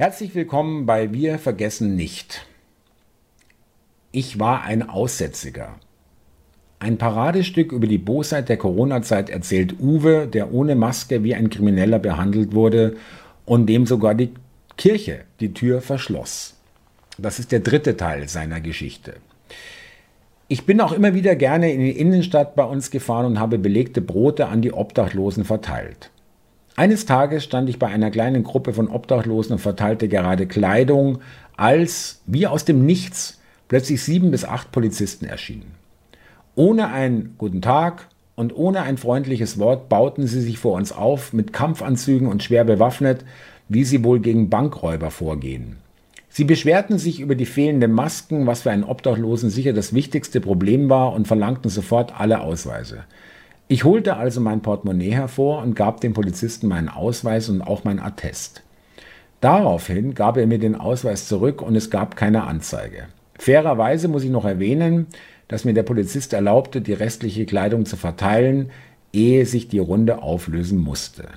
Herzlich willkommen bei Wir vergessen nicht. Ich war ein Aussätziger. Ein Paradestück über die Bosheit der Corona-Zeit erzählt Uwe, der ohne Maske wie ein Krimineller behandelt wurde und dem sogar die Kirche die Tür verschloss. Das ist der dritte Teil seiner Geschichte. Ich bin auch immer wieder gerne in die Innenstadt bei uns gefahren und habe belegte Brote an die Obdachlosen verteilt. Eines Tages stand ich bei einer kleinen Gruppe von Obdachlosen und verteilte gerade Kleidung, als, wie aus dem Nichts, plötzlich sieben bis acht Polizisten erschienen. Ohne einen guten Tag und ohne ein freundliches Wort bauten sie sich vor uns auf, mit Kampfanzügen und schwer bewaffnet, wie sie wohl gegen Bankräuber vorgehen. Sie beschwerten sich über die fehlenden Masken, was für einen Obdachlosen sicher das wichtigste Problem war, und verlangten sofort alle Ausweise. Ich holte also mein Portemonnaie hervor und gab dem Polizisten meinen Ausweis und auch mein Attest. Daraufhin gab er mir den Ausweis zurück und es gab keine Anzeige. Fairerweise muss ich noch erwähnen, dass mir der Polizist erlaubte, die restliche Kleidung zu verteilen, ehe sich die Runde auflösen musste.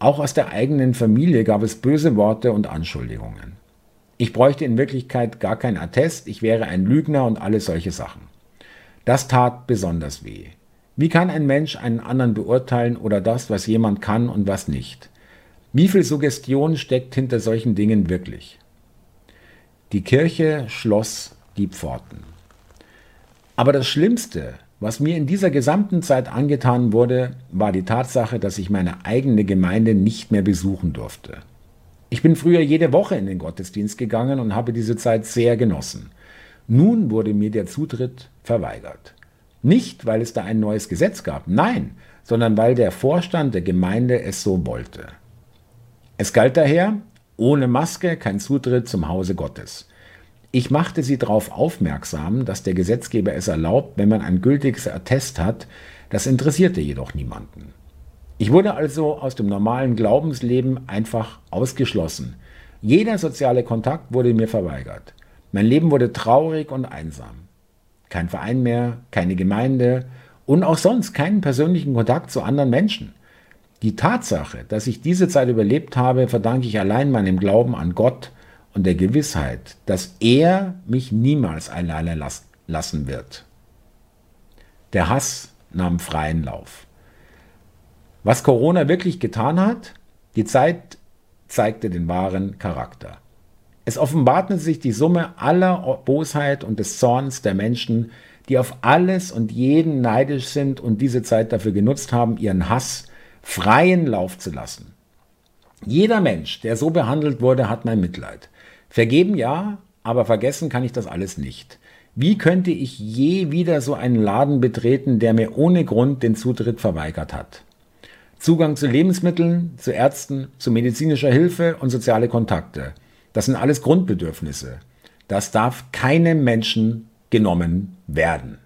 Auch aus der eigenen Familie gab es böse Worte und Anschuldigungen. Ich bräuchte in Wirklichkeit gar kein Attest, ich wäre ein Lügner und alle solche Sachen. Das tat besonders weh. Wie kann ein Mensch einen anderen beurteilen oder das, was jemand kann und was nicht? Wie viel Suggestion steckt hinter solchen Dingen wirklich? Die Kirche schloss die Pforten. Aber das Schlimmste, was mir in dieser gesamten Zeit angetan wurde, war die Tatsache, dass ich meine eigene Gemeinde nicht mehr besuchen durfte. Ich bin früher jede Woche in den Gottesdienst gegangen und habe diese Zeit sehr genossen. Nun wurde mir der Zutritt verweigert. Nicht, weil es da ein neues Gesetz gab, nein, sondern weil der Vorstand der Gemeinde es so wollte. Es galt daher, ohne Maske kein Zutritt zum Hause Gottes. Ich machte sie darauf aufmerksam, dass der Gesetzgeber es erlaubt, wenn man ein gültiges Attest hat, das interessierte jedoch niemanden. Ich wurde also aus dem normalen Glaubensleben einfach ausgeschlossen. Jeder soziale Kontakt wurde mir verweigert. Mein Leben wurde traurig und einsam kein Verein mehr, keine Gemeinde und auch sonst keinen persönlichen Kontakt zu anderen Menschen. Die Tatsache, dass ich diese Zeit überlebt habe, verdanke ich allein meinem Glauben an Gott und der Gewissheit, dass er mich niemals alleine lassen wird. Der Hass nahm freien Lauf. Was Corona wirklich getan hat, die Zeit zeigte den wahren Charakter. Es offenbarten sich die Summe aller Bosheit und des Zorns der Menschen, die auf alles und jeden neidisch sind und diese Zeit dafür genutzt haben, ihren Hass freien Lauf zu lassen. Jeder Mensch, der so behandelt wurde, hat mein Mitleid. Vergeben ja, aber vergessen kann ich das alles nicht. Wie könnte ich je wieder so einen Laden betreten, der mir ohne Grund den Zutritt verweigert hat? Zugang zu Lebensmitteln, zu Ärzten, zu medizinischer Hilfe und soziale Kontakte. Das sind alles Grundbedürfnisse. Das darf keinem Menschen genommen werden.